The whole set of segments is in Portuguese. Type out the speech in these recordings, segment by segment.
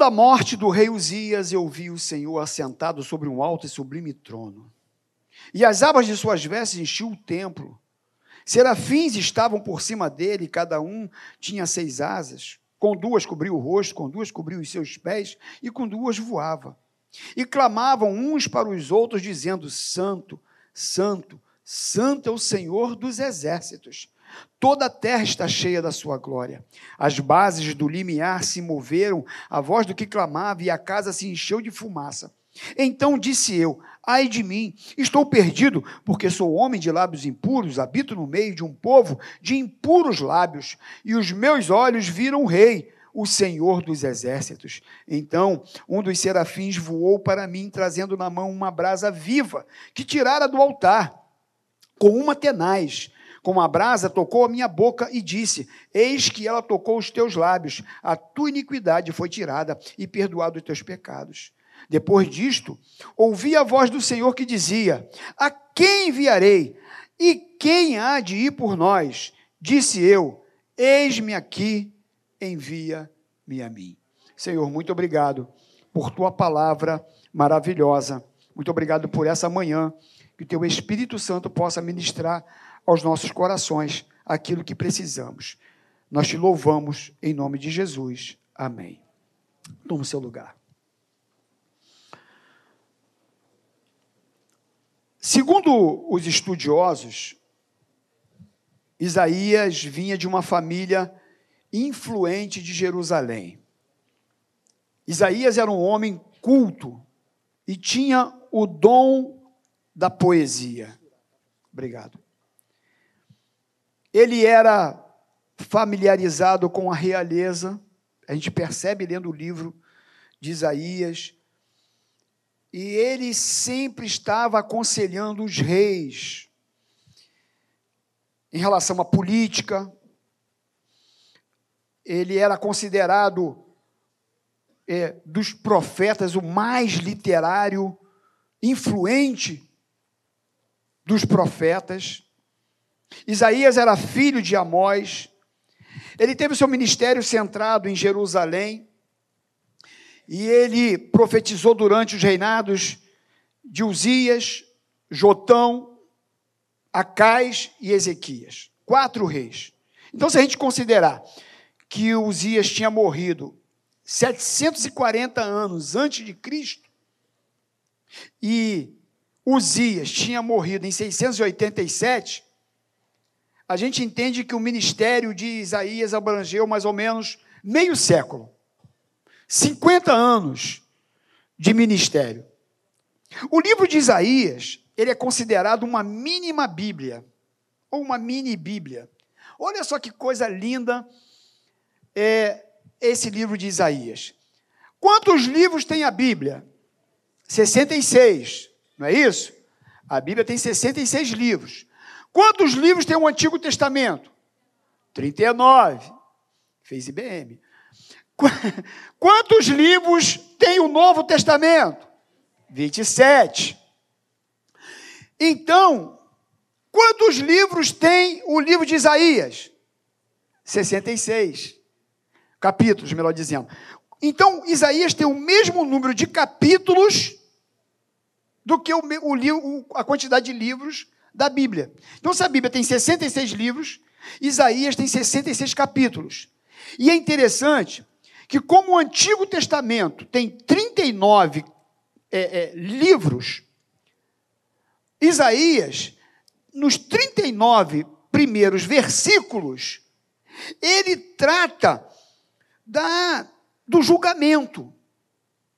Da morte do rei Uzias, eu vi o Senhor assentado sobre um alto e sublime trono. E as abas de suas vestes enchiam o templo. Serafins estavam por cima dele, cada um tinha seis asas. Com duas cobriu o rosto, com duas cobriu os seus pés, e com duas voava. E clamavam uns para os outros, dizendo: Santo, Santo, Santo é o Senhor dos exércitos. Toda a terra está cheia da sua glória. As bases do limiar se moveram, a voz do que clamava, e a casa se encheu de fumaça. Então disse eu: Ai de mim, estou perdido, porque sou homem de lábios impuros, habito no meio de um povo de impuros lábios, e os meus olhos viram o rei, o Senhor dos exércitos. Então um dos serafins voou para mim, trazendo na mão uma brasa viva, que tirara do altar, com uma tenaz. Com a brasa tocou a minha boca e disse: Eis que ela tocou os teus lábios, a tua iniquidade foi tirada e perdoado os teus pecados. Depois disto, ouvi a voz do Senhor que dizia: A quem enviarei? E quem há de ir por nós? Disse eu: Eis-me aqui, envia-me a mim. Senhor, muito obrigado por tua palavra maravilhosa. Muito obrigado por essa manhã. Que o teu Espírito Santo possa ministrar aos nossos corações aquilo que precisamos. Nós te louvamos em nome de Jesus. Amém. Toma o seu lugar. Segundo os estudiosos, Isaías vinha de uma família influente de Jerusalém. Isaías era um homem culto e tinha o dom da poesia. Obrigado. Ele era familiarizado com a realeza, a gente percebe lendo o livro de Isaías, e ele sempre estava aconselhando os reis em relação à política. Ele era considerado é, dos profetas o mais literário, influente dos profetas. Isaías era filho de Amós. Ele teve seu ministério centrado em Jerusalém e ele profetizou durante os reinados de Uzias, Jotão, Acais e Ezequias. Quatro reis. Então, se a gente considerar que Uzias tinha morrido 740 anos antes de Cristo, e Uzias tinha morrido em 687, a gente entende que o ministério de Isaías abrangeu mais ou menos meio século. 50 anos de ministério. O livro de Isaías, ele é considerado uma mínima Bíblia, ou uma mini Bíblia. Olha só que coisa linda é esse livro de Isaías. Quantos livros tem a Bíblia? 66, não é isso? A Bíblia tem 66 livros. Quantos livros tem o Antigo Testamento? 39. Fez IBM. Quantos livros tem o Novo Testamento? 27. Então, quantos livros tem o livro de Isaías? 66. Capítulos, melhor dizendo. Então, Isaías tem o mesmo número de capítulos do que o, o, a quantidade de livros da Bíblia. Então, se a Bíblia tem 66 livros, Isaías tem 66 capítulos. E é interessante que, como o Antigo Testamento tem 39 é, é, livros, Isaías, nos 39 primeiros versículos, ele trata da, do julgamento.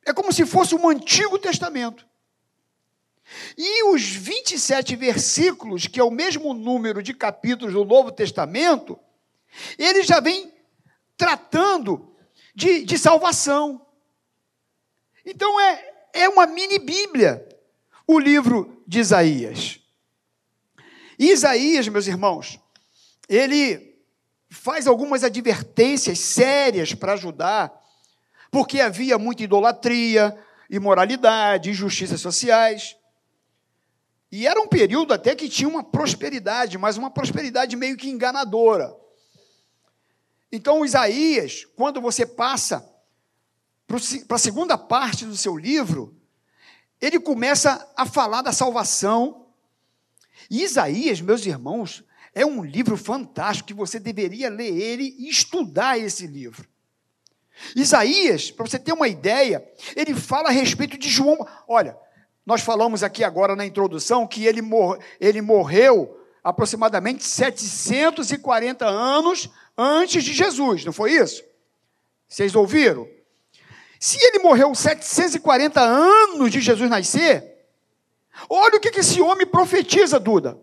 É como se fosse um Antigo Testamento. E os 27 versículos, que é o mesmo número de capítulos do Novo Testamento, ele já vem tratando de, de salvação. Então é, é uma mini Bíblia, o livro de Isaías. Isaías, meus irmãos, ele faz algumas advertências sérias para ajudar, porque havia muita idolatria, imoralidade, injustiças sociais. E era um período até que tinha uma prosperidade, mas uma prosperidade meio que enganadora. Então, Isaías, quando você passa para a segunda parte do seu livro, ele começa a falar da salvação. E Isaías, meus irmãos, é um livro fantástico que você deveria ler ele e estudar esse livro. Isaías, para você ter uma ideia, ele fala a respeito de João. Olha, nós falamos aqui agora na introdução que ele, mor ele morreu aproximadamente 740 anos antes de Jesus, não foi isso? Vocês ouviram? Se ele morreu 740 anos de Jesus nascer, olha o que esse homem profetiza, Duda.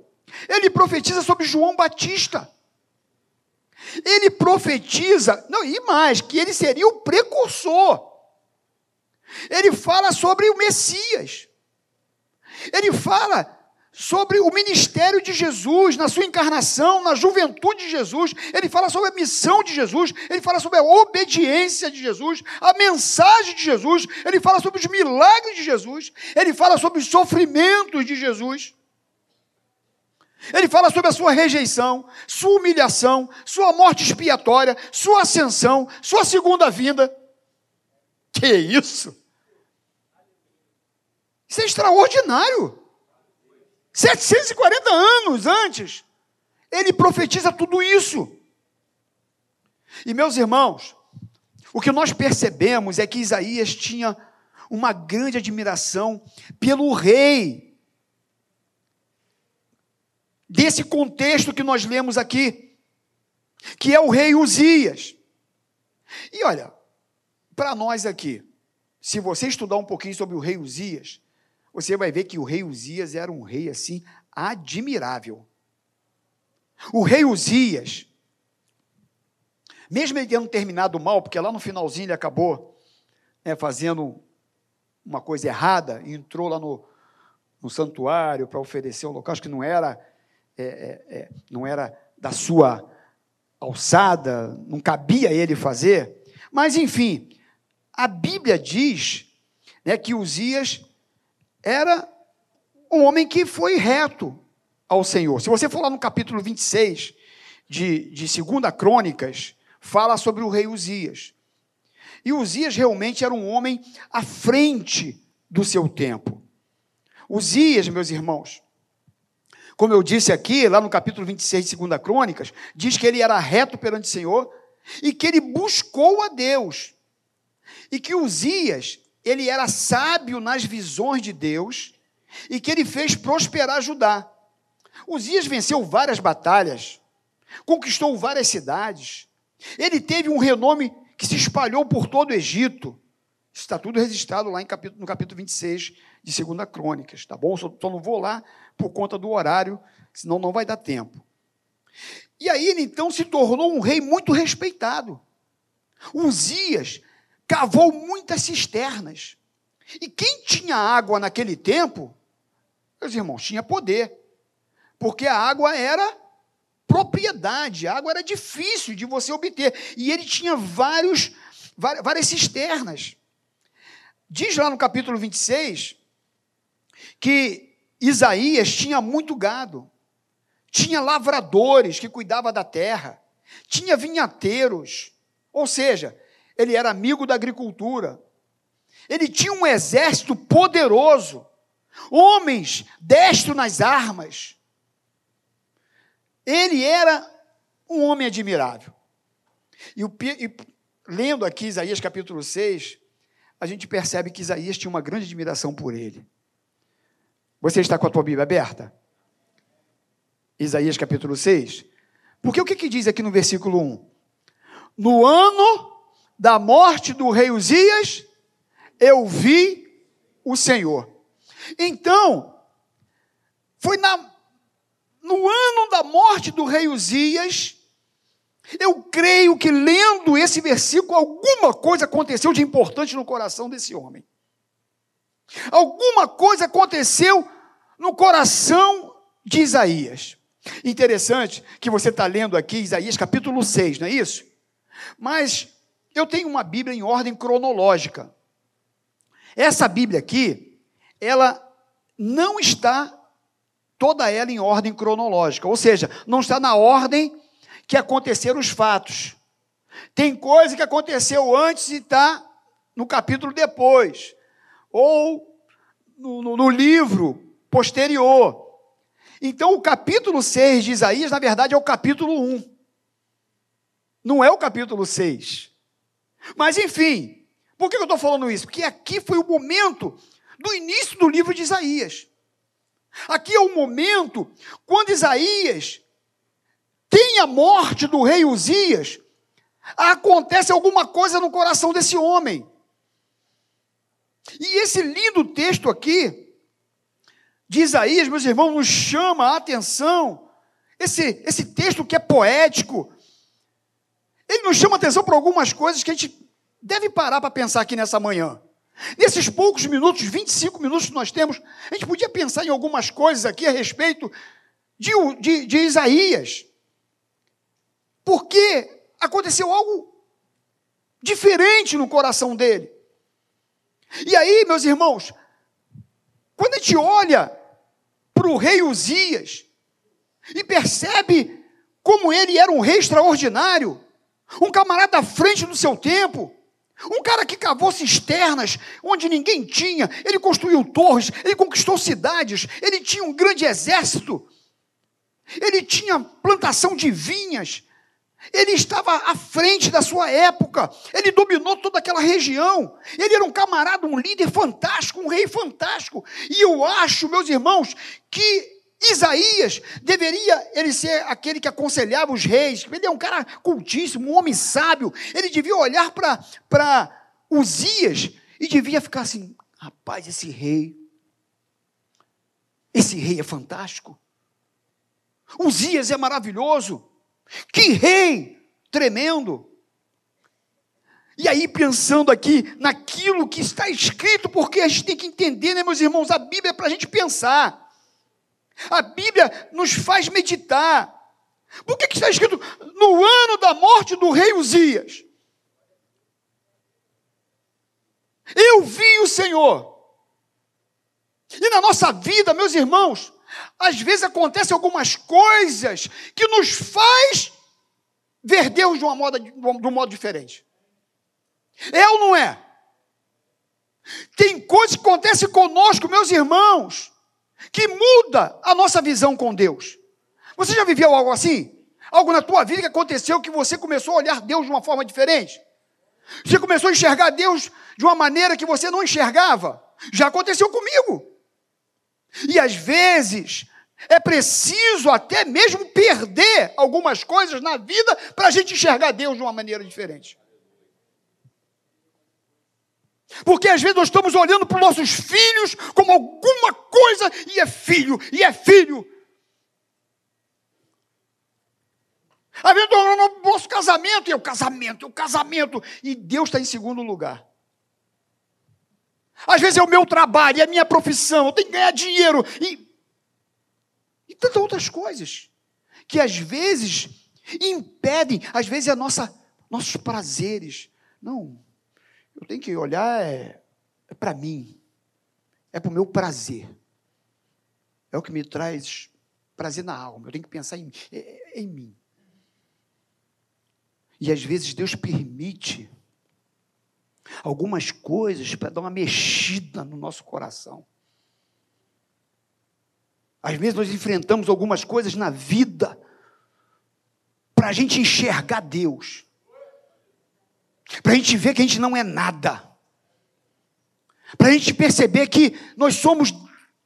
Ele profetiza sobre João Batista. Ele profetiza, não, e mais, que ele seria o precursor. Ele fala sobre o Messias. Ele fala sobre o ministério de Jesus, na sua encarnação, na juventude de Jesus, ele fala sobre a missão de Jesus, ele fala sobre a obediência de Jesus, a mensagem de Jesus, ele fala sobre os milagres de Jesus, ele fala sobre os sofrimentos de Jesus. Ele fala sobre a sua rejeição, sua humilhação, sua morte expiatória, sua ascensão, sua segunda vinda. Que isso? Isso é extraordinário. 740 anos antes, ele profetiza tudo isso. E meus irmãos, o que nós percebemos é que Isaías tinha uma grande admiração pelo rei. Desse contexto que nós lemos aqui, que é o rei Uzias. E olha, para nós aqui, se você estudar um pouquinho sobre o rei Uzias, você vai ver que o rei Uzias era um rei assim admirável. O rei Uzias, mesmo ele tendo terminado mal, porque lá no finalzinho ele acabou né, fazendo uma coisa errada, entrou lá no, no santuário para oferecer um holocausto que não era, é, é, é, não era da sua alçada, não cabia ele fazer. Mas, enfim, a Bíblia diz né, que Uzias era um homem que foi reto ao Senhor. Se você for lá no capítulo 26 de, de 2 Crônicas, fala sobre o rei Uzias. E Uzias realmente era um homem à frente do seu tempo. Uzias, meus irmãos, como eu disse aqui, lá no capítulo 26 de 2 Crônicas, diz que ele era reto perante o Senhor e que ele buscou a Deus. E que Uzias, ele era sábio nas visões de Deus e que ele fez prosperar Judá. Uzias venceu várias batalhas, conquistou várias cidades, ele teve um renome que se espalhou por todo o Egito. Isso está tudo registrado lá capítulo, no capítulo 26 de 2 Crônicas, tá bom? Só, só não vou lá por conta do horário, senão não vai dar tempo. E aí ele então se tornou um rei muito respeitado. Uzias cavou muitas cisternas. E quem tinha água naquele tempo, meus irmãos, tinha poder. Porque a água era propriedade, a água era difícil de você obter. E ele tinha vários, várias cisternas. Diz lá no capítulo 26 que Isaías tinha muito gado, tinha lavradores que cuidavam da terra, tinha vinhateiros, ou seja, ele era amigo da agricultura. Ele tinha um exército poderoso, homens destro nas armas. Ele era um homem admirável. E, o, e lendo aqui Isaías capítulo 6, a gente percebe que Isaías tinha uma grande admiração por ele. Você está com a tua Bíblia aberta? Isaías capítulo 6. Porque o que, que diz aqui no versículo 1? No ano da morte do rei Uzias, eu vi o Senhor. Então, foi na, no ano da morte do rei Uzias, eu creio que lendo esse versículo, alguma coisa aconteceu de importante no coração desse homem. Alguma coisa aconteceu no coração de Isaías. Interessante que você está lendo aqui Isaías capítulo 6, não é isso? Mas eu tenho uma Bíblia em ordem cronológica. Essa Bíblia aqui, ela não está toda ela em ordem cronológica, ou seja, não está na ordem que aconteceram os fatos. Tem coisa que aconteceu antes e está no capítulo depois, ou no, no, no livro posterior. Então, o capítulo 6 de Isaías, na verdade, é o capítulo 1. Não é o capítulo 6. Mas, enfim, por que eu estou falando isso? Porque aqui foi o momento do início do livro de Isaías. Aqui é o momento quando Isaías tem a morte do rei Uzias, acontece alguma coisa no coração desse homem. E esse lindo texto aqui, de Isaías, meus irmãos, nos chama a atenção. Esse, esse texto que é poético, ele nos chama atenção para algumas coisas que a gente deve parar para pensar aqui nessa manhã. Nesses poucos minutos, 25 minutos que nós temos, a gente podia pensar em algumas coisas aqui a respeito de, de, de Isaías. Porque aconteceu algo diferente no coração dele. E aí, meus irmãos, quando a gente olha para o rei Uzias e percebe como ele era um rei extraordinário, um camarada à frente do seu tempo, um cara que cavou cisternas onde ninguém tinha, ele construiu torres, ele conquistou cidades, ele tinha um grande exército, ele tinha plantação de vinhas, ele estava à frente da sua época, ele dominou toda aquela região, ele era um camarada, um líder fantástico, um rei fantástico. E eu acho, meus irmãos, que Isaías deveria ele ser aquele que aconselhava os reis, ele é um cara cultíssimo, um homem sábio, ele devia olhar para Uzias e devia ficar assim: rapaz, esse rei, esse rei é fantástico. Uzias é maravilhoso. Que rei tremendo! E aí, pensando aqui naquilo que está escrito, porque a gente tem que entender, né, meus irmãos? A Bíblia é para a gente pensar. A Bíblia nos faz meditar. Por que, que está escrito no ano da morte do rei Uzias? Eu vi o Senhor. E na nossa vida, meus irmãos, às vezes acontecem algumas coisas que nos faz ver Deus de, uma moda, de um modo diferente. É ou não é? Tem coisas que acontecem conosco, meus irmãos, que muda a nossa visão com Deus. Você já viveu algo assim? Algo na tua vida que aconteceu que você começou a olhar Deus de uma forma diferente? Você começou a enxergar Deus de uma maneira que você não enxergava? Já aconteceu comigo. E às vezes é preciso até mesmo perder algumas coisas na vida para a gente enxergar Deus de uma maneira diferente. Porque às vezes nós estamos olhando para os nossos filhos como alguma coisa e é filho, e é filho. Às vezes nós olhando para o nosso casamento e é o casamento, é o casamento, e Deus está em segundo lugar. Às vezes é o meu trabalho, é a minha profissão, eu tenho que ganhar dinheiro. E, e tantas outras coisas. Que às vezes impedem, às vezes é nossa, nossos prazeres. Não, eu tenho que olhar é, é para mim, é para o meu prazer. É o que me traz prazer na alma. Eu tenho que pensar em, é, é em mim. E às vezes Deus permite algumas coisas para dar uma mexida no nosso coração. Às vezes nós enfrentamos algumas coisas na vida para a gente enxergar Deus, para a gente ver que a gente não é nada, para a gente perceber que nós somos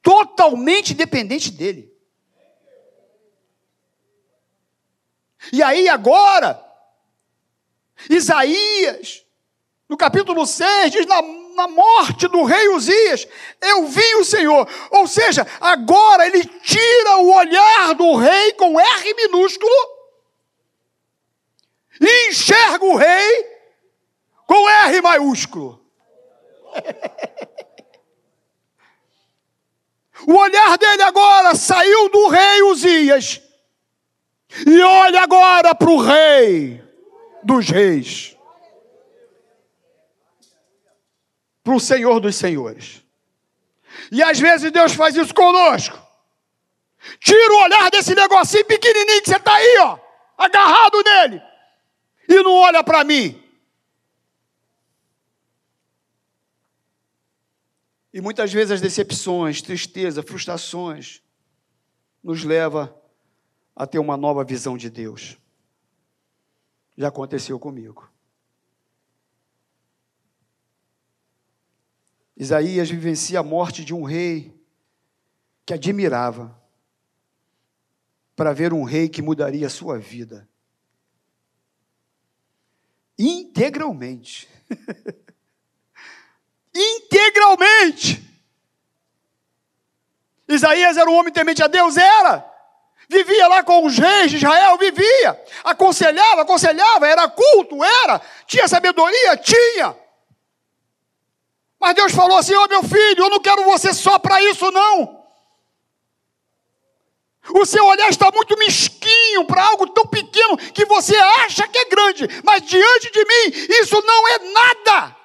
totalmente dependentes dEle. E aí agora, Isaías no capítulo 6, diz: na, na morte do rei Uzias, eu vi o Senhor. Ou seja, agora ele tira o olhar do rei com R minúsculo e enxerga o rei com R maiúsculo. o olhar dele agora saiu do rei Uzias e olha agora para o rei dos reis. para o Senhor dos Senhores. E às vezes Deus faz isso conosco. Tira o olhar desse negocinho pequenininho que você está aí, ó, agarrado nele, e não olha para mim. E muitas vezes as decepções, tristeza, frustrações nos leva a ter uma nova visão de Deus. Já aconteceu comigo. Isaías vivencia a morte de um rei que admirava, para ver um rei que mudaria a sua vida integralmente. integralmente. Isaías era um homem temente a Deus? Era. Vivia lá com os reis de Israel, vivia. Aconselhava, aconselhava, era culto, era. Tinha sabedoria? Tinha. Mas Deus falou assim: Ó oh, meu filho, eu não quero você só para isso, não. O seu olhar está muito mesquinho para algo tão pequeno que você acha que é grande, mas diante de mim, isso não é nada.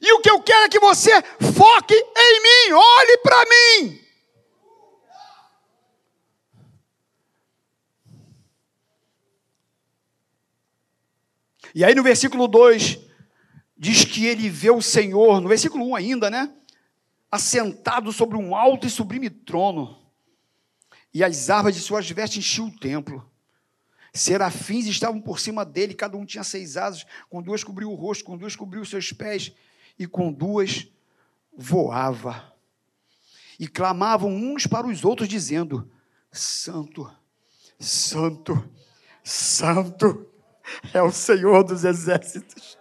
E o que eu quero é que você foque em mim, olhe para mim. E aí no versículo 2, diz que ele vê o Senhor, no versículo 1 ainda, né? Assentado sobre um alto e sublime trono, e as árvores de suas vestes enchiam o templo. Serafins estavam por cima dele, cada um tinha seis asas, com duas cobriu o rosto, com duas cobriu os seus pés, e com duas voava. E clamavam uns para os outros, dizendo: Santo, Santo, Santo é o Senhor dos exércitos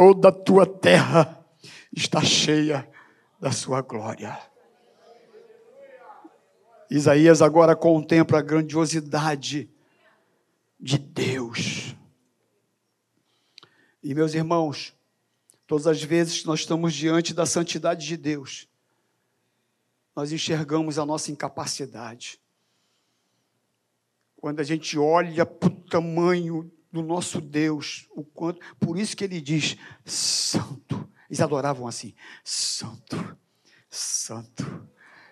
toda a tua terra está cheia da sua glória. Isaías agora contempla a grandiosidade de Deus. E meus irmãos, todas as vezes que nós estamos diante da santidade de Deus, nós enxergamos a nossa incapacidade. Quando a gente olha para o tamanho do nosso Deus, o quanto, por isso que ele diz santo. Eles adoravam assim: santo, santo,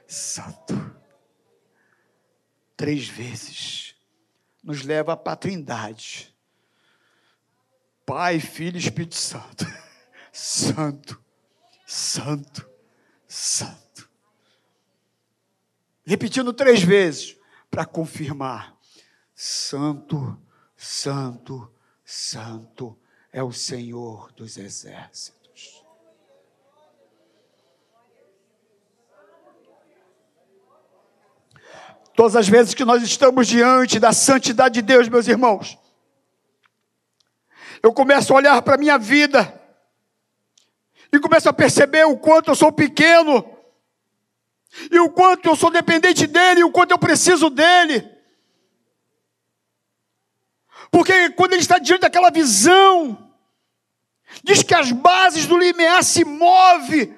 santo. Três vezes nos leva para a Trindade. Pai, Filho e Espírito Santo. Santo, santo, santo. Repetindo três vezes para confirmar: santo, Santo, Santo é o Senhor dos exércitos. Todas as vezes que nós estamos diante da santidade de Deus, meus irmãos, eu começo a olhar para a minha vida e começo a perceber o quanto eu sou pequeno, e o quanto eu sou dependente dEle, e o quanto eu preciso dEle. Porque quando ele está diante daquela visão, diz que as bases do limiar se move,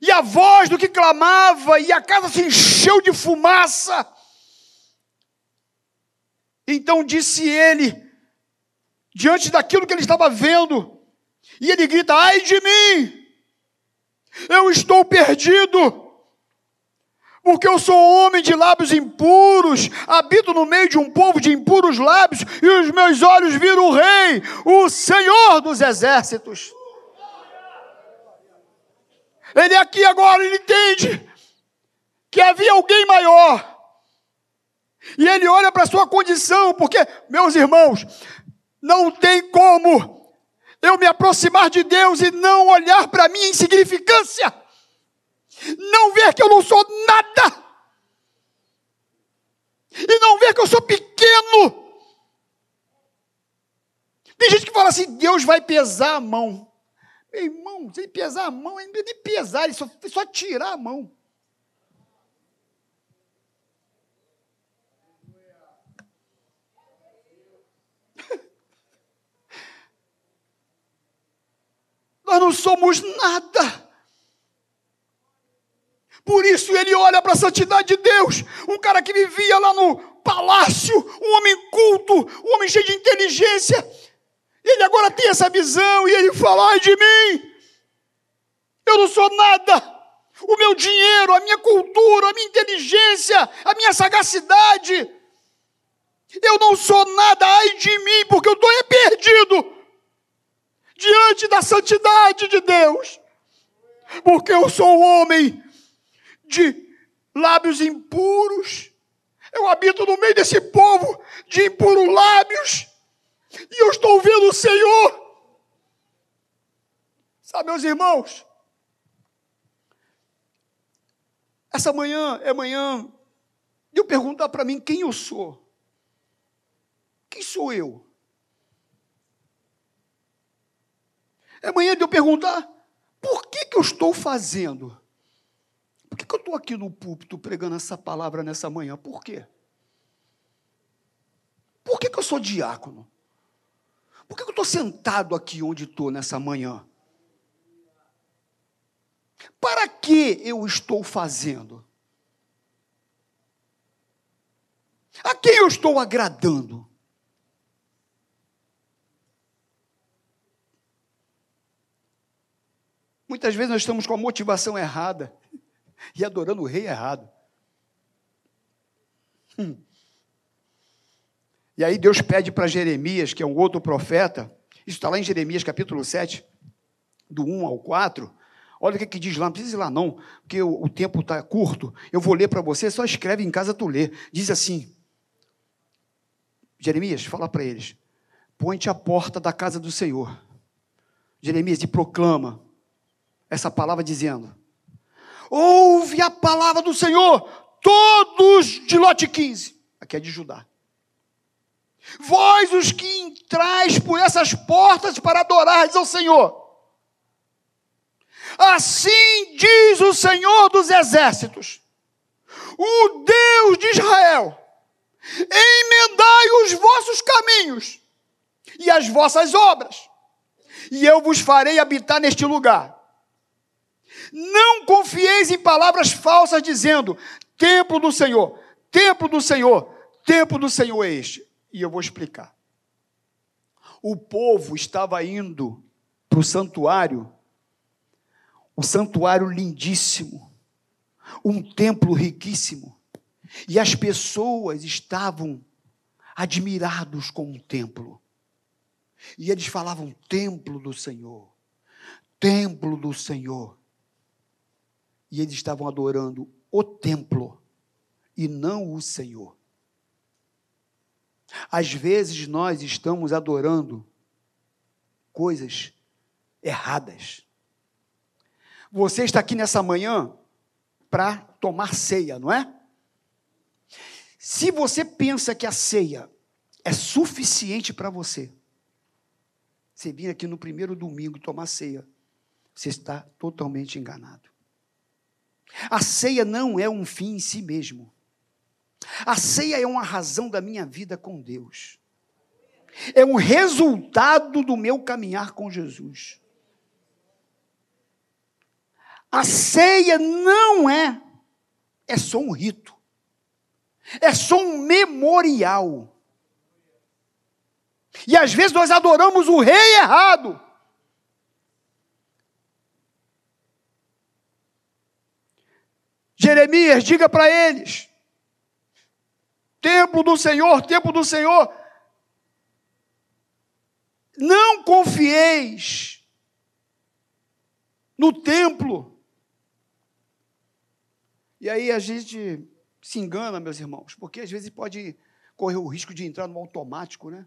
e a voz do que clamava, e a casa se encheu de fumaça. Então disse ele, diante daquilo que ele estava vendo, e ele grita: Ai de mim, eu estou perdido porque eu sou homem de lábios impuros, habito no meio de um povo de impuros lábios, e os meus olhos viram o Rei, o Senhor dos exércitos. Ele aqui agora, ele entende que havia alguém maior. E ele olha para a sua condição, porque, meus irmãos, não tem como eu me aproximar de Deus e não olhar para a minha insignificância não ver que eu não sou nada, e não ver que eu sou pequeno. Tem gente que fala assim: Deus vai pesar a mão. Meu irmão, se ele pesar a mão, ele nem pesar, ele só, só tirar a mão. Nós não somos nada. Por isso ele olha para a santidade de Deus. Um cara que vivia lá no palácio, um homem culto, um homem cheio de inteligência. Ele agora tem essa visão e ele fala: ai de mim, eu não sou nada. O meu dinheiro, a minha cultura, a minha inteligência, a minha sagacidade. Eu não sou nada, ai de mim, porque eu estou perdido diante da santidade de Deus, porque eu sou um homem de lábios impuros, eu habito no meio desse povo de impuros lábios, e eu estou vendo o Senhor. Sabe, meus irmãos, essa manhã é manhã de eu perguntar para mim quem eu sou. Quem sou eu? É manhã de eu perguntar por que, que eu estou fazendo? Por que, que eu estou aqui no púlpito pregando essa palavra nessa manhã? Por quê? Por que, que eu sou diácono? Por que, que eu estou sentado aqui onde estou nessa manhã? Para que eu estou fazendo? A quem eu estou agradando? Muitas vezes nós estamos com a motivação errada e adorando o rei errado. Hum. E aí Deus pede para Jeremias, que é um outro profeta, isso está lá em Jeremias capítulo 7, do 1 ao 4. Olha o que, que diz lá, não precisa ir lá não, porque o, o tempo está curto. Eu vou ler para você, só escreve em casa tu lê. Diz assim, Jeremias, fala para eles, põe-te à porta da casa do Senhor. Jeremias, e proclama, essa palavra dizendo: Ouve a palavra do Senhor, todos de lote 15. Aqui é de Judá. Vós os que entrais por essas portas para adorar ao Senhor. Assim diz o Senhor dos exércitos, o Deus de Israel: emendai os vossos caminhos e as vossas obras, e eu vos farei habitar neste lugar não confieis em palavras falsas, dizendo: templo do Senhor, templo do Senhor, templo do Senhor é este. E eu vou explicar. O povo estava indo para o santuário, um santuário lindíssimo, um templo riquíssimo, e as pessoas estavam admirados com o templo. E eles falavam: templo do Senhor, templo do Senhor e eles estavam adorando o templo e não o Senhor. Às vezes nós estamos adorando coisas erradas. Você está aqui nessa manhã para tomar ceia, não é? Se você pensa que a ceia é suficiente para você, você vir aqui no primeiro domingo tomar ceia, você está totalmente enganado. A ceia não é um fim em si mesmo. A ceia é uma razão da minha vida com Deus. É um resultado do meu caminhar com Jesus. A ceia não é, é só um rito. É só um memorial. E às vezes nós adoramos o rei errado. Jeremias, diga para eles: templo do Senhor, templo do Senhor, não confieis no templo. E aí a gente se engana, meus irmãos, porque às vezes pode correr o risco de entrar no automático, né?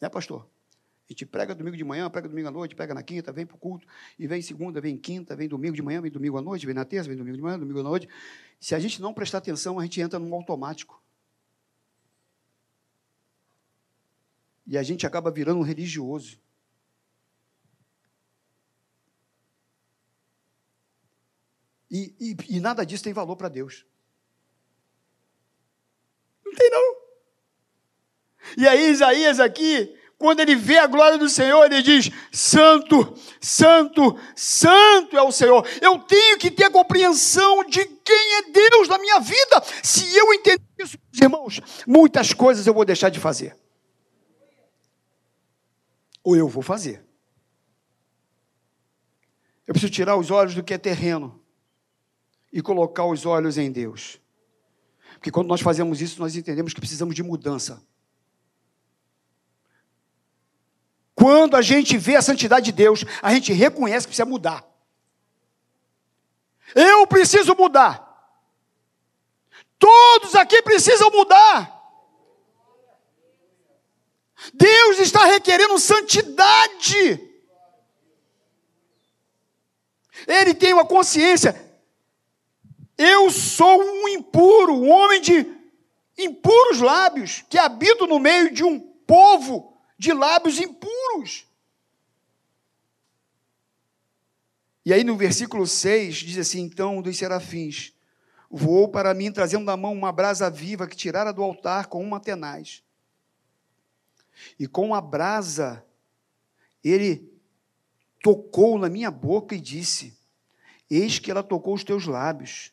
Né, pastor? A gente prega domingo de manhã, prega domingo à noite, prega na quinta, vem para o culto, e vem segunda, vem quinta, vem domingo de manhã, vem domingo à noite, vem na terça, vem domingo de manhã, domingo à noite. Se a gente não prestar atenção, a gente entra num automático. E a gente acaba virando um religioso. E, e, e nada disso tem valor para Deus. Não tem, não. E aí, Isaías aqui, quando ele vê a glória do Senhor, ele diz: Santo, Santo, Santo é o Senhor. Eu tenho que ter a compreensão de quem é Deus na minha vida. Se eu entender isso, irmãos, muitas coisas eu vou deixar de fazer. Ou eu vou fazer. Eu preciso tirar os olhos do que é terreno e colocar os olhos em Deus. Porque quando nós fazemos isso, nós entendemos que precisamos de mudança. Quando a gente vê a santidade de Deus, a gente reconhece que precisa mudar. Eu preciso mudar. Todos aqui precisam mudar. Deus está requerendo santidade. Ele tem uma consciência. Eu sou um impuro, um homem de impuros lábios, que habito no meio de um povo de lábios impuros. E aí no versículo 6 diz assim: Então dos serafins voou para mim, trazendo na mão uma brasa viva que tirara do altar com uma tenaz. E com a brasa, ele tocou na minha boca e disse: Eis que ela tocou os teus lábios,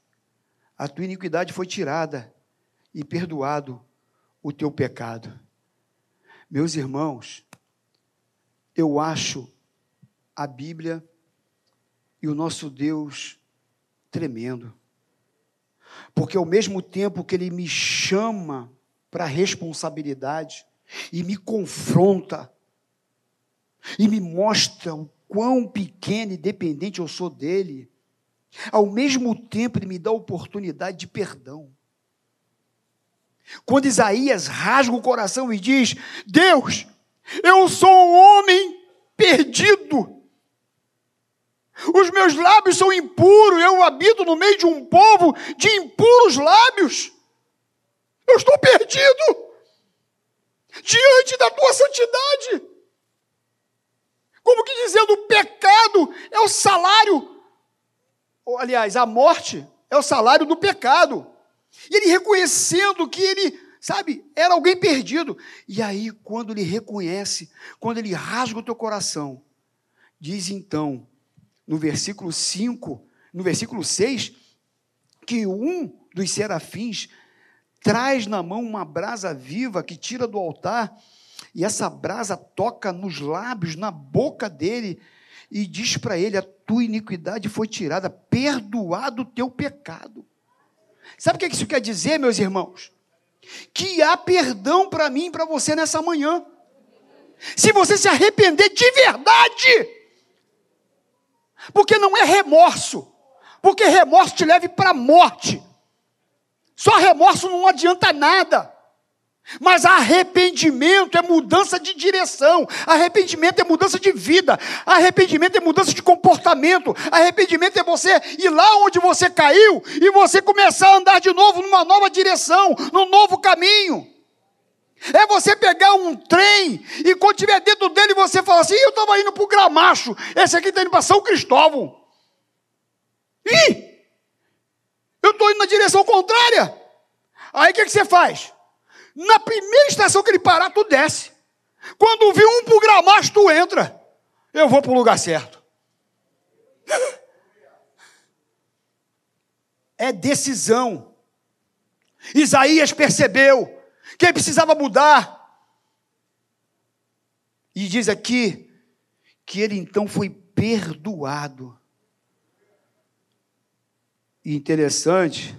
a tua iniquidade foi tirada e perdoado o teu pecado. Meus irmãos, eu acho a Bíblia e o nosso Deus tremendo. Porque ao mesmo tempo que ele me chama para a responsabilidade e me confronta e me mostra o quão pequeno e dependente eu sou dele, ao mesmo tempo ele me dá a oportunidade de perdão. Quando Isaías rasga o coração e diz: Deus, eu sou um homem perdido. Os meus lábios são impuros, eu habito no meio de um povo de impuros lábios. Eu estou perdido diante da tua santidade. Como que dizendo, o pecado é o salário, ou, aliás, a morte é o salário do pecado. E ele reconhecendo que ele, sabe, era alguém perdido. E aí, quando ele reconhece, quando ele rasga o teu coração, diz então, no versículo 5, no versículo 6, que um dos serafins traz na mão uma brasa viva que tira do altar, e essa brasa toca nos lábios, na boca dele, e diz para ele: A tua iniquidade foi tirada, perdoado o teu pecado. Sabe o que isso quer dizer, meus irmãos? Que há perdão para mim e para você nessa manhã. Se você se arrepender de verdade, porque não é remorso, porque remorso te leva para a morte. Só remorso não adianta nada. Mas arrependimento é mudança de direção, arrependimento é mudança de vida, arrependimento é mudança de comportamento, arrependimento é você ir lá onde você caiu e você começar a andar de novo numa nova direção, num novo caminho. É você pegar um trem e quando estiver dentro dele você fala assim: eu estava indo para o Gramacho, esse aqui está indo para São Cristóvão. Ih! Eu estou indo na direção contrária. Aí o que, que você faz? Na primeira estação que ele parar, tu desce. Quando vir um para o Gramacho, tu entra. Eu vou para o lugar certo. É decisão. Isaías percebeu que ele precisava mudar. E diz aqui que ele então foi perdoado. E interessante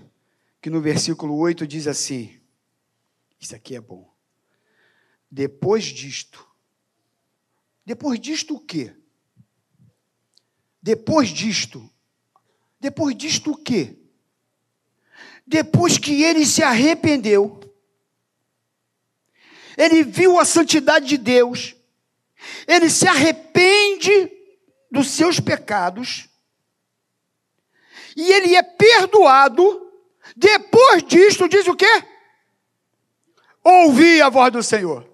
que no versículo 8 diz assim: Isso aqui é bom. Depois disto, depois disto o quê? Depois disto, depois disto o quê? Depois que ele se arrependeu, ele viu a santidade de Deus, ele se arrepende dos seus pecados, e ele é perdoado. Depois disto, diz o quê? Ouvir a voz do Senhor.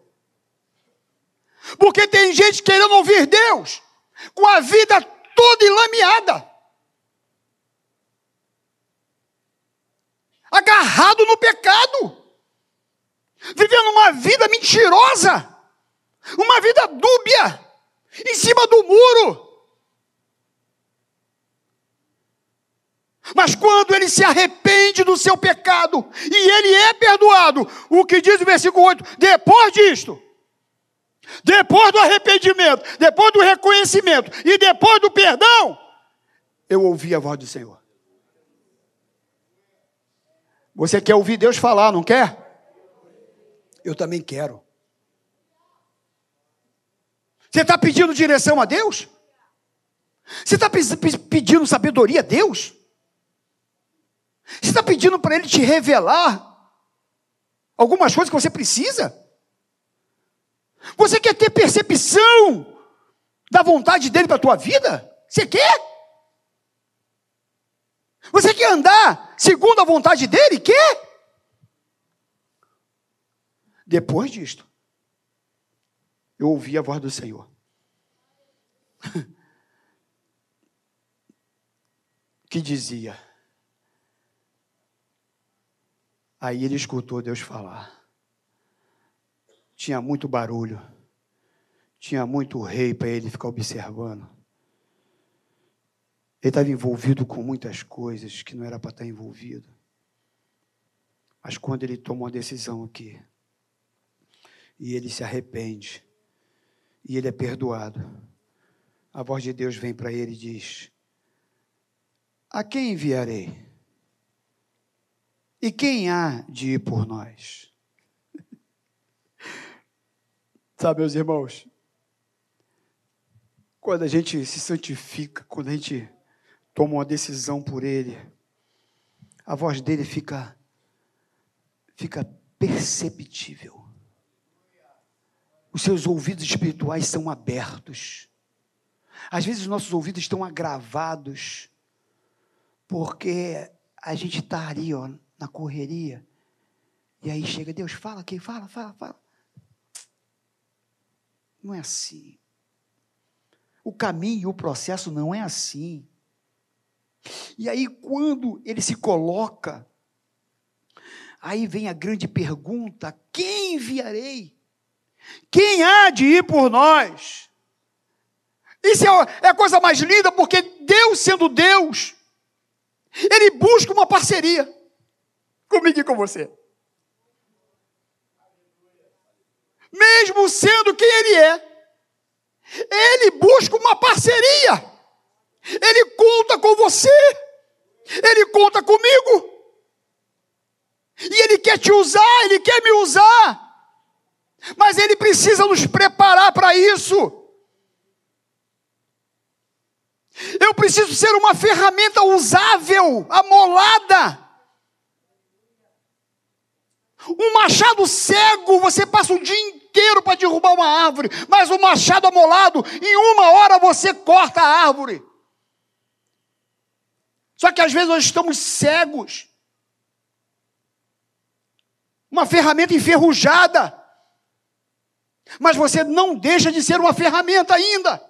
Porque tem gente querendo ouvir Deus, com a vida toda enlameada, agarrado no pecado vivendo uma vida mentirosa, uma vida dúbia, em cima do muro. Mas quando ele se arrepende do seu pecado e ele é perdoado, o que diz o versículo 8: depois disto, depois do arrependimento, depois do reconhecimento e depois do perdão, eu ouvi a voz do Senhor. Você quer ouvir Deus falar, não quer? eu também quero. Você está pedindo direção a Deus? Você está pedindo sabedoria a Deus? Você está pedindo para Ele te revelar algumas coisas que você precisa? Você quer ter percepção da vontade dele para a tua vida? Você quer? Você quer andar segundo a vontade dele? Quer? Depois disto, eu ouvi a voz do Senhor. que dizia. Aí ele escutou Deus falar. Tinha muito barulho. Tinha muito rei para ele ficar observando. Ele estava envolvido com muitas coisas que não era para estar envolvido. Mas quando ele toma uma decisão aqui, e ele se arrepende, e ele é perdoado, a voz de Deus vem para ele e diz: A quem enviarei? E quem há de ir por nós? Sabe, meus irmãos, quando a gente se santifica, quando a gente toma uma decisão por Ele, a voz dele fica, fica perceptível. Os seus ouvidos espirituais são abertos. Às vezes os nossos ouvidos estão agravados, porque a gente está ali, ó, na correria. E aí chega, Deus, fala aqui, fala, fala, fala. Não é assim. O caminho, o processo não é assim. E aí, quando ele se coloca, aí vem a grande pergunta: quem enviarei? Quem há de ir por nós? Isso é, é a coisa mais linda, porque Deus, sendo Deus, Ele busca uma parceria comigo e com você. Mesmo sendo quem Ele é, Ele busca uma parceria. Ele conta com você, Ele conta comigo, e Ele quer te usar, Ele quer me usar, mas Ele precisa nos preparar para isso. Eu preciso ser uma ferramenta usável, amolada. Um machado cego, você passa o dia inteiro para derrubar uma árvore, mas um machado amolado, em uma hora você corta a árvore. Só que às vezes nós estamos cegos. Uma ferramenta enferrujada. Mas você não deixa de ser uma ferramenta ainda.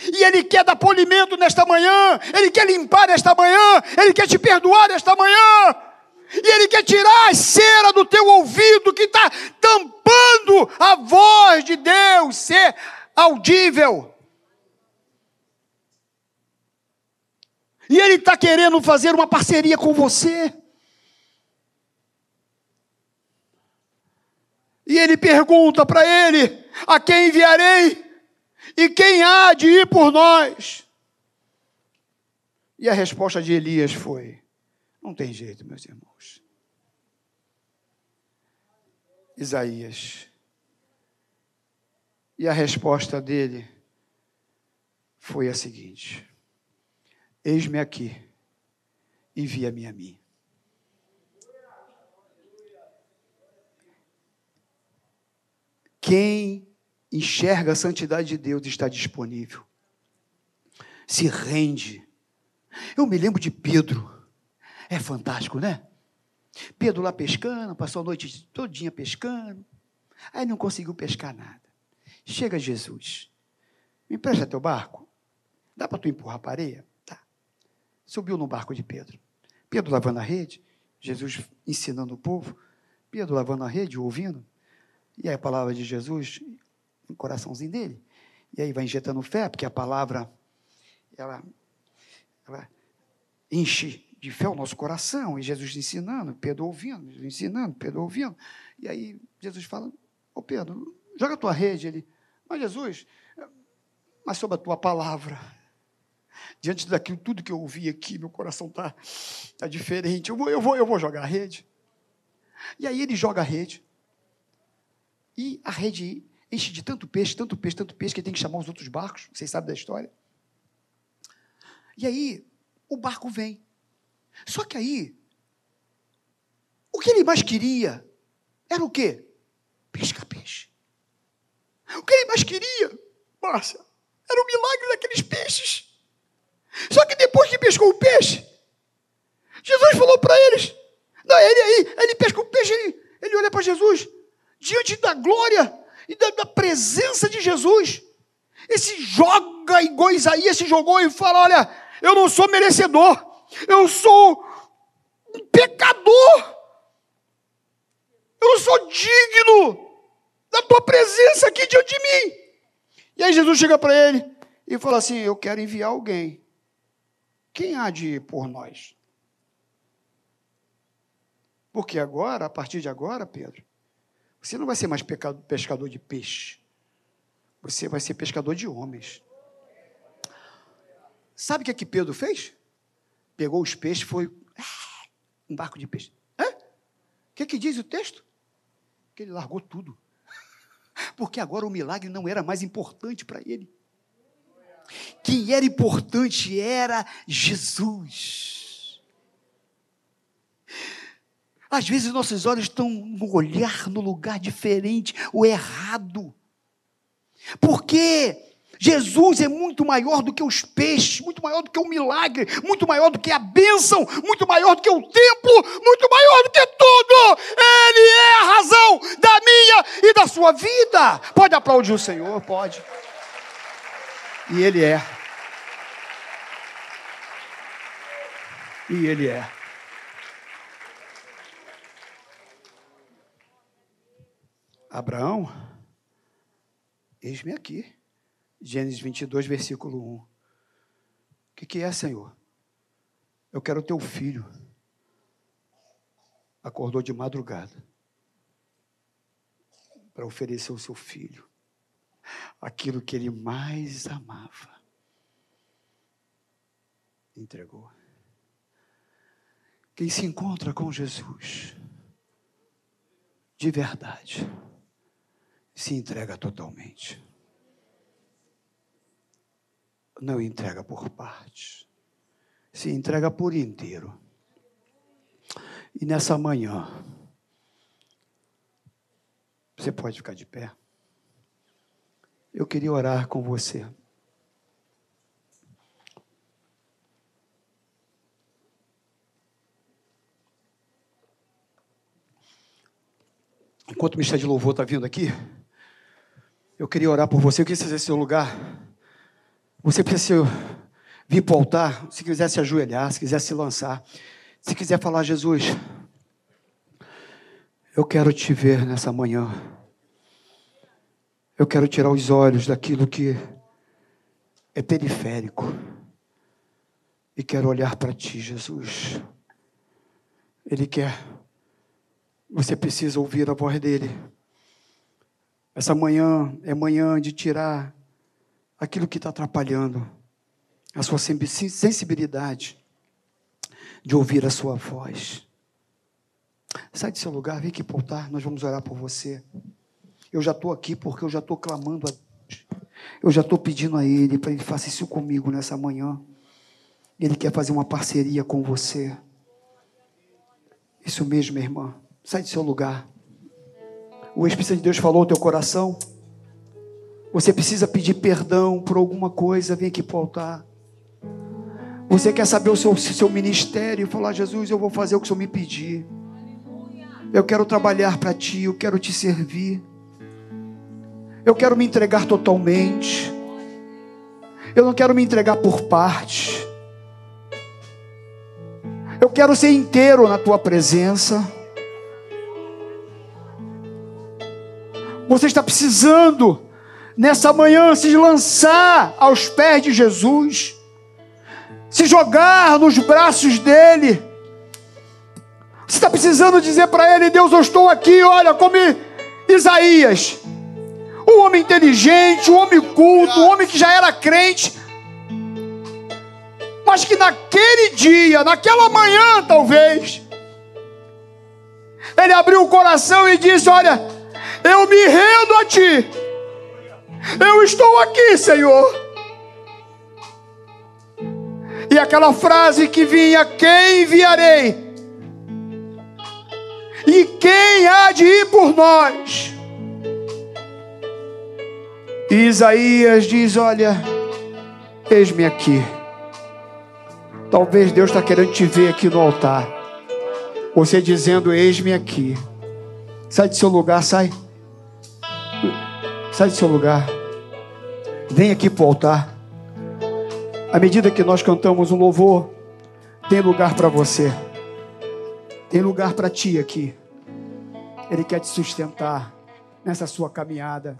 E Ele quer dar polimento nesta manhã, Ele quer limpar nesta manhã, Ele quer te perdoar nesta manhã, e Ele quer tirar a cera do teu ouvido que está tampando a voz de Deus ser audível. E Ele está querendo fazer uma parceria com você. E ele pergunta para ele: A quem enviarei? E quem há de ir por nós? E a resposta de Elias foi: Não tem jeito, meus irmãos. Isaías. E a resposta dele foi a seguinte: Eis-me aqui, envia-me a mim. Quem enxerga a santidade de Deus está disponível. Se rende. Eu me lembro de Pedro. É fantástico, né? Pedro lá pescando, passou a noite todinha pescando. Aí não conseguiu pescar nada. Chega Jesus. Me empresta teu barco. Dá para tu empurrar a areia? subiu no barco de Pedro. Pedro lavando a rede, Jesus ensinando o povo, Pedro lavando a rede, ouvindo, e aí a palavra de Jesus no coraçãozinho dele. E aí vai injetando fé, porque a palavra ela, ela enche de fé o nosso coração, e Jesus ensinando, Pedro ouvindo, ensinando, Pedro ouvindo. E aí Jesus fala: Ô Pedro, joga a tua rede. Ele, mas Jesus, mas sobre a tua palavra diante daquilo tudo que eu ouvi aqui, meu coração está tá diferente. Eu vou, eu, vou, eu vou jogar a rede. E aí ele joga a rede. E a rede enche de tanto peixe, tanto peixe, tanto peixe, que ele tem que chamar os outros barcos. Vocês sabem da história? E aí, o barco vem. Só que aí, o que ele mais queria era o quê? Pescar peixe. O que ele mais queria, Márcia, era o milagre daqueles peixes. Só que depois que pescou o peixe, Jesus falou para eles, não, ele aí, ele pesca o peixe, ele, ele olha para Jesus, diante da glória e da, da presença de Jesus. Esse joga igual Isaías se jogou e fala: Olha, eu não sou merecedor, eu sou um pecador, eu não sou digno da tua presença aqui diante de mim. E aí Jesus chega para ele e fala assim: Eu quero enviar alguém. Quem há de ir por nós? Porque agora, a partir de agora, Pedro, você não vai ser mais pescador de peixe. Você vai ser pescador de homens. Sabe o que, é que Pedro fez? Pegou os peixes, foi ah, um barco de peixe. Hã? O que, que diz o texto? Que ele largou tudo. Porque agora o milagre não era mais importante para ele. Quem era importante era Jesus. Às vezes nossos olhos estão no olhar no lugar diferente, o errado. Porque Jesus é muito maior do que os peixes, muito maior do que o milagre, muito maior do que a bênção, muito maior do que o templo, muito maior do que tudo. Ele é a razão da minha e da sua vida. Pode aplaudir o Senhor? Pode. E Ele é. E Ele é. Abraão, eis-me aqui. Gênesis 22, versículo 1. O que, que é, Senhor? Eu quero o teu filho. Acordou de madrugada para oferecer o seu filho aquilo que ele mais amava. Entregou. Quem se encontra com Jesus, de verdade, se entrega totalmente não entrega por partes, se entrega por inteiro. E nessa manhã, você pode ficar de pé. Eu queria orar com você. Enquanto o Ministério de Louvor está vindo aqui, eu queria orar por você. Eu queria fazer seu lugar. Você precisa vir para o altar, se quiser se ajoelhar, se quiser se lançar, se quiser falar, Jesus, eu quero te ver nessa manhã. Eu quero tirar os olhos daquilo que é periférico e quero olhar para ti, Jesus. Ele quer. Você precisa ouvir a voz dele. Essa manhã é manhã de tirar aquilo que está atrapalhando a sua sensibilidade de ouvir a sua voz. Sai do seu lugar, vem aqui altar, nós vamos orar por você. Eu já estou aqui porque eu já estou clamando a Deus. Eu já estou pedindo a Ele para Ele faça isso comigo nessa manhã. Ele quer fazer uma parceria com você. Isso mesmo, minha irmã. Sai do seu lugar. O Espírito de Deus falou ao teu coração. Você precisa pedir perdão por alguma coisa, vem aqui para o altar. Você quer saber o seu, seu ministério e falar, Jesus, eu vou fazer o que o Senhor me pedir. Eu quero trabalhar para Ti, eu quero Te servir. Eu quero me entregar totalmente. Eu não quero me entregar por parte. Eu quero ser inteiro na Tua presença. Você está precisando nessa manhã se lançar aos pés de Jesus, se jogar nos braços dele. Você está precisando dizer para ele: Deus, eu estou aqui, olha, como Isaías, um homem inteligente, um homem culto, um homem que já era crente, mas que naquele dia, naquela manhã talvez, ele abriu o coração e disse: Olha, eu me rendo a ti Eu estou aqui, Senhor. E aquela frase que vinha: Quem enviarei? E quem há de ir por nós? E Isaías diz: Olha, eis-me aqui. Talvez Deus está querendo te ver aqui no altar. Você dizendo: Eis-me aqui. Sai do seu lugar, sai. Sai do seu lugar. Vem aqui para o altar. À medida que nós cantamos um louvor, tem lugar para você. Tem lugar para ti aqui. Ele quer te sustentar nessa sua caminhada.